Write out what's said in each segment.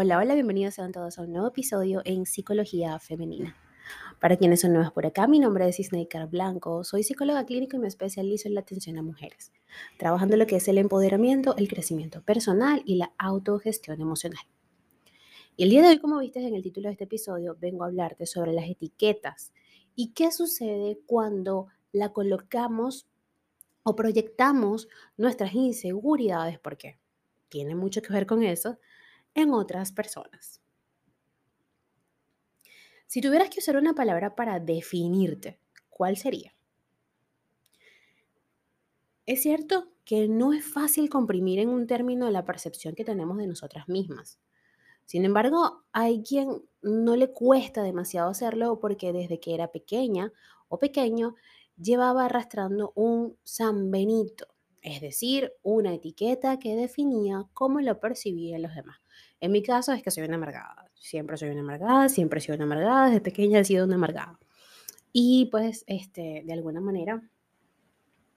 Hola, hola, bienvenidos sean todos a un nuevo episodio en Psicología Femenina. Para quienes son nuevos por acá, mi nombre es Car Blanco, soy psicóloga clínica y me especializo en la atención a mujeres, trabajando lo que es el empoderamiento, el crecimiento personal y la autogestión emocional. Y el día de hoy, como viste en el título de este episodio, vengo a hablarte sobre las etiquetas y qué sucede cuando la colocamos o proyectamos nuestras inseguridades, porque tiene mucho que ver con eso, en otras personas. Si tuvieras que usar una palabra para definirte, ¿cuál sería? Es cierto que no es fácil comprimir en un término la percepción que tenemos de nosotras mismas. Sin embargo, hay quien no le cuesta demasiado hacerlo porque desde que era pequeña o pequeño llevaba arrastrando un San Benito, es decir, una etiqueta que definía cómo lo percibían los demás. En mi caso es que soy una amargada. Siempre soy una amargada, siempre he sido una amargada, desde pequeña he sido una amargada. Y pues, este, de alguna manera,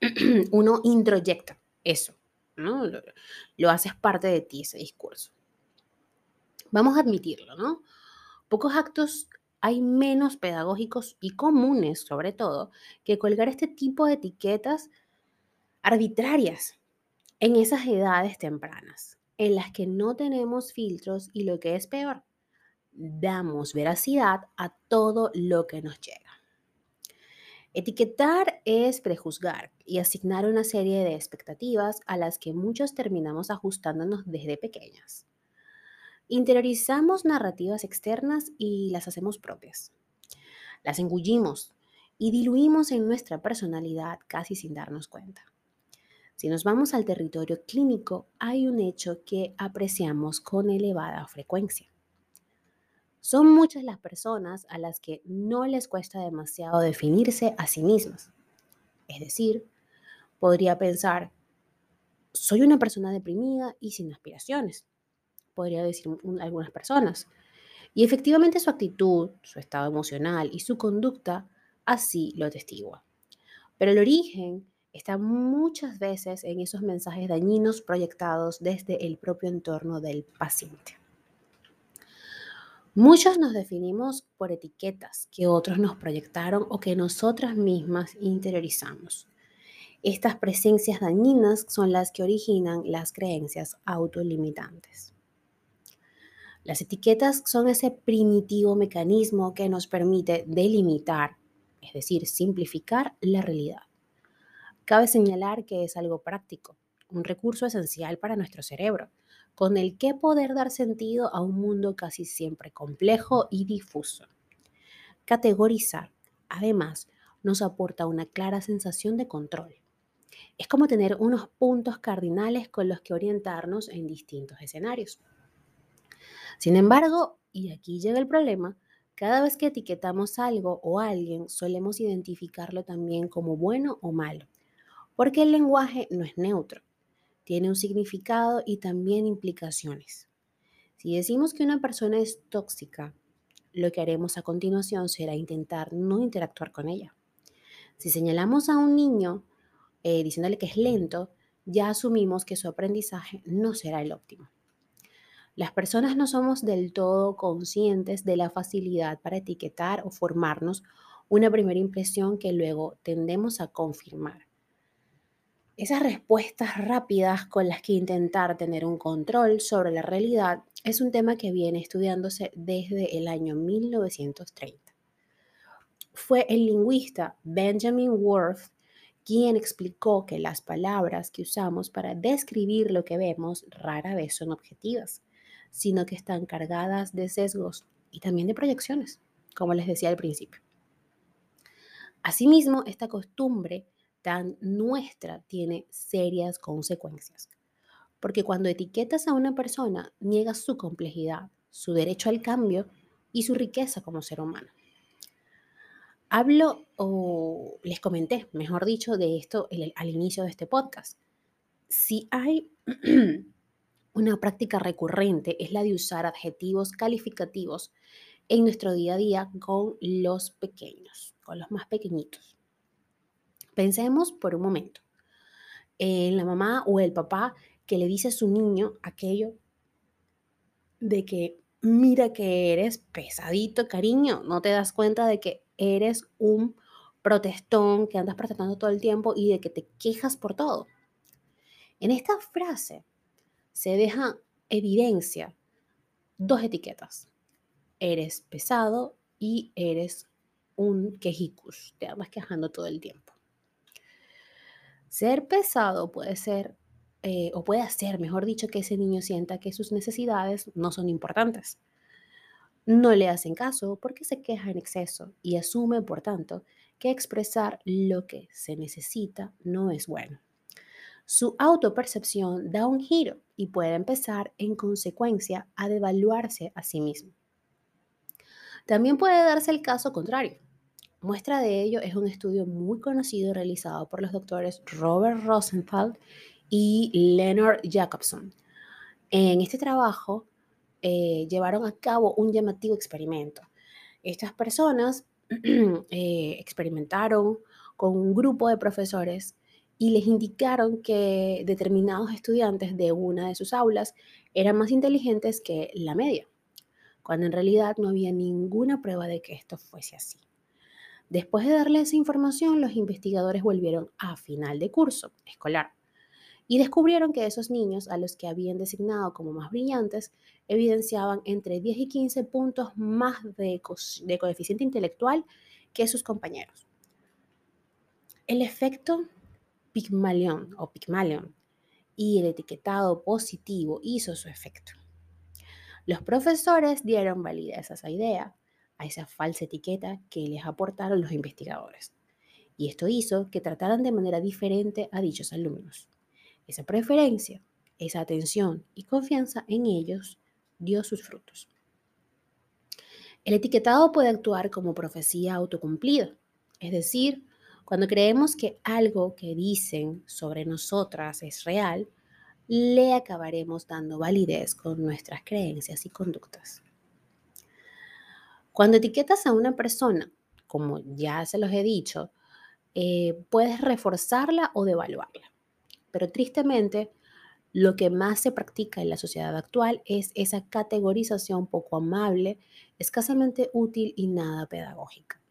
uno introyecta eso, ¿no? Lo, lo haces parte de ti, ese discurso. Vamos a admitirlo, ¿no? Pocos actos hay menos pedagógicos y comunes, sobre todo, que colgar este tipo de etiquetas arbitrarias en esas edades tempranas en las que no tenemos filtros y lo que es peor, damos veracidad a todo lo que nos llega. Etiquetar es prejuzgar y asignar una serie de expectativas a las que muchos terminamos ajustándonos desde pequeñas. Interiorizamos narrativas externas y las hacemos propias. Las engullimos y diluimos en nuestra personalidad casi sin darnos cuenta. Si nos vamos al territorio clínico, hay un hecho que apreciamos con elevada frecuencia. Son muchas las personas a las que no les cuesta demasiado definirse a sí mismas. Es decir, podría pensar, soy una persona deprimida y sin aspiraciones, podría decir algunas personas. Y efectivamente su actitud, su estado emocional y su conducta así lo atestigua. Pero el origen está muchas veces en esos mensajes dañinos proyectados desde el propio entorno del paciente. Muchos nos definimos por etiquetas que otros nos proyectaron o que nosotras mismas interiorizamos. Estas presencias dañinas son las que originan las creencias autolimitantes. Las etiquetas son ese primitivo mecanismo que nos permite delimitar, es decir, simplificar la realidad. Cabe señalar que es algo práctico, un recurso esencial para nuestro cerebro, con el que poder dar sentido a un mundo casi siempre complejo y difuso. Categorizar, además, nos aporta una clara sensación de control. Es como tener unos puntos cardinales con los que orientarnos en distintos escenarios. Sin embargo, y aquí llega el problema, cada vez que etiquetamos algo o alguien solemos identificarlo también como bueno o malo, porque el lenguaje no es neutro, tiene un significado y también implicaciones. Si decimos que una persona es tóxica, lo que haremos a continuación será intentar no interactuar con ella. Si señalamos a un niño eh, diciéndole que es lento, ya asumimos que su aprendizaje no será el óptimo. Las personas no somos del todo conscientes de la facilidad para etiquetar o formarnos una primera impresión que luego tendemos a confirmar esas respuestas rápidas con las que intentar tener un control sobre la realidad es un tema que viene estudiándose desde el año 1930. Fue el lingüista Benjamin Worth quien explicó que las palabras que usamos para describir lo que vemos rara vez son objetivas, sino que están cargadas de sesgos y también de proyecciones, como les decía al principio. Asimismo, esta costumbre tan nuestra tiene serias consecuencias. Porque cuando etiquetas a una persona, niegas su complejidad, su derecho al cambio y su riqueza como ser humano. Hablo o les comenté, mejor dicho, de esto al inicio de este podcast. Si hay una práctica recurrente es la de usar adjetivos calificativos en nuestro día a día con los pequeños, con los más pequeñitos. Pensemos por un momento en la mamá o el papá que le dice a su niño aquello de que mira que eres pesadito, cariño, no te das cuenta de que eres un protestón, que andas protestando todo el tiempo y de que te quejas por todo. En esta frase se deja evidencia dos etiquetas. Eres pesado y eres un quejicus, te andas quejando todo el tiempo. Ser pesado puede ser, eh, o puede hacer, mejor dicho, que ese niño sienta que sus necesidades no son importantes. No le hacen caso porque se queja en exceso y asume, por tanto, que expresar lo que se necesita no es bueno. Su autopercepción da un giro y puede empezar en consecuencia a devaluarse a sí mismo. También puede darse el caso contrario. Muestra de ello es un estudio muy conocido realizado por los doctores Robert Rosenthal y Leonard Jacobson. En este trabajo eh, llevaron a cabo un llamativo experimento. Estas personas eh, experimentaron con un grupo de profesores y les indicaron que determinados estudiantes de una de sus aulas eran más inteligentes que la media, cuando en realidad no había ninguna prueba de que esto fuese así. Después de darle esa información, los investigadores volvieron a final de curso escolar y descubrieron que esos niños a los que habían designado como más brillantes evidenciaban entre 10 y 15 puntos más de, coeficiente intelectual que sus compañeros. El efecto Pygmalion o Pygmalion y el etiquetado positivo hizo su efecto. Los profesores dieron validez a esa idea, a esa falsa etiqueta que les aportaron los investigadores. Y esto hizo que trataran de manera diferente a dichos alumnos. Esa preferencia, esa atención y confianza en ellos dio sus frutos. El etiquetado puede actuar como profecía autocumplida, es decir, cuando creemos que algo que dicen sobre nosotras es real, le acabaremos dando validez con nuestras creencias y conductas. Cuando etiquetas a una persona, como ya se los he dicho, eh, puedes reforzarla o devaluarla. Pero tristemente, lo que más se practica en la sociedad actual es esa categorización poco amable, escasamente útil y nada pedagógica.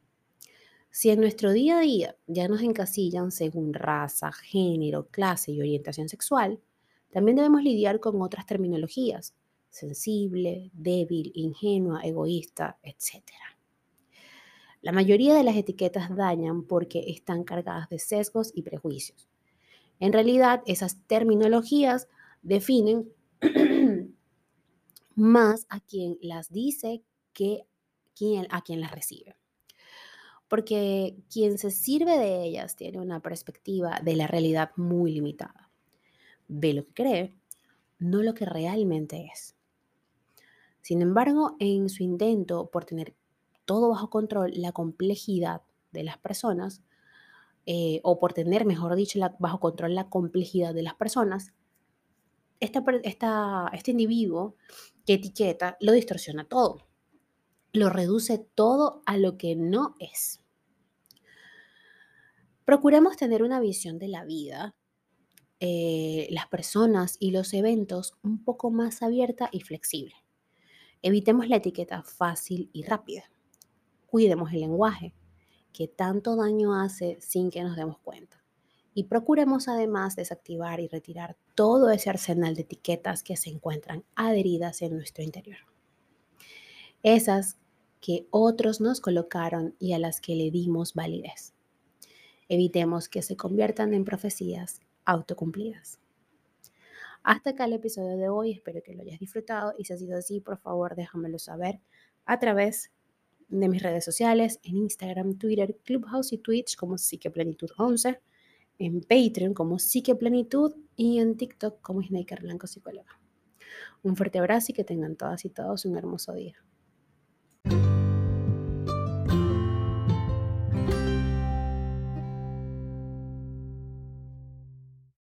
Si en nuestro día a día ya nos encasillan según raza, género, clase y orientación sexual, también debemos lidiar con otras terminologías, sensible, débil, ingenua, egoísta, etc. La mayoría de las etiquetas dañan porque están cargadas de sesgos y prejuicios. En realidad, esas terminologías definen más a quien las dice que a quien las recibe porque quien se sirve de ellas tiene una perspectiva de la realidad muy limitada. Ve lo que cree, no lo que realmente es. Sin embargo, en su intento por tener todo bajo control, la complejidad de las personas, eh, o por tener, mejor dicho, bajo control la complejidad de las personas, este individuo que etiqueta lo distorsiona todo, lo reduce todo a lo que no es. Procuremos tener una visión de la vida, eh, las personas y los eventos un poco más abierta y flexible. Evitemos la etiqueta fácil y rápida. Cuidemos el lenguaje, que tanto daño hace sin que nos demos cuenta. Y procuremos además desactivar y retirar todo ese arsenal de etiquetas que se encuentran adheridas en nuestro interior. Esas que otros nos colocaron y a las que le dimos validez. Evitemos que se conviertan en profecías autocumplidas. Hasta acá el episodio de hoy, espero que lo hayas disfrutado y si ha sido así, por favor déjamelo saber a través de mis redes sociales, en Instagram, Twitter, Clubhouse y Twitch como Psiqueplenitud11, en Patreon como Psiqueplenitud y en TikTok como Snaker Blanco Psicóloga. Un fuerte abrazo y que tengan todas y todos un hermoso día.